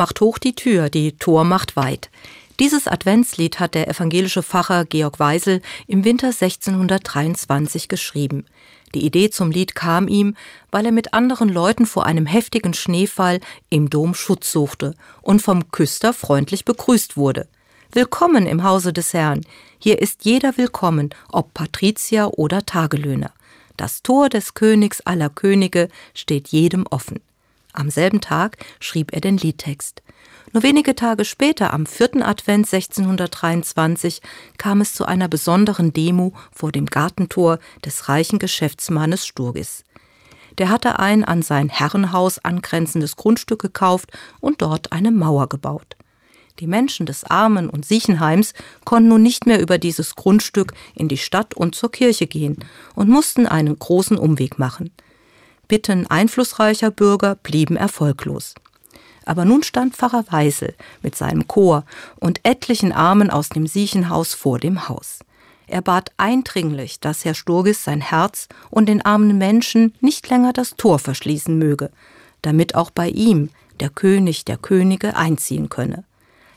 Macht hoch die Tür, die Tor macht weit. Dieses Adventslied hat der evangelische Pfarrer Georg Weisel im Winter 1623 geschrieben. Die Idee zum Lied kam ihm, weil er mit anderen Leuten vor einem heftigen Schneefall im Dom Schutz suchte und vom Küster freundlich begrüßt wurde. Willkommen im Hause des Herrn. Hier ist jeder willkommen, ob Patrizier oder Tagelöhner. Das Tor des Königs aller Könige steht jedem offen. Am selben Tag schrieb er den Liedtext. Nur wenige Tage später, am vierten Advent 1623, kam es zu einer besonderen Demo vor dem Gartentor des reichen Geschäftsmannes Sturgis. Der hatte ein an sein Herrenhaus angrenzendes Grundstück gekauft und dort eine Mauer gebaut. Die Menschen des Armen und Siechenheims konnten nun nicht mehr über dieses Grundstück in die Stadt und zur Kirche gehen und mussten einen großen Umweg machen. Bitten einflussreicher Bürger blieben erfolglos. Aber nun stand Pfarrer Weisel mit seinem Chor und etlichen Armen aus dem Siechenhaus vor dem Haus. Er bat eindringlich, dass Herr Sturgis sein Herz und den armen Menschen nicht länger das Tor verschließen möge, damit auch bei ihm der König der Könige einziehen könne.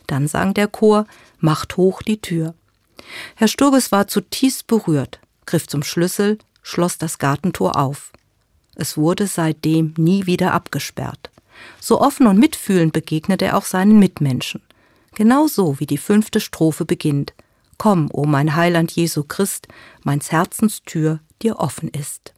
Dann sang der Chor Macht hoch die Tür. Herr Sturgis war zutiefst berührt, griff zum Schlüssel, schloss das Gartentor auf. Es wurde seitdem nie wieder abgesperrt. So offen und mitfühlend begegnet er auch seinen Mitmenschen. Genauso wie die fünfte Strophe beginnt. Komm, o mein Heiland Jesu Christ, meins Herzens Tür dir offen ist.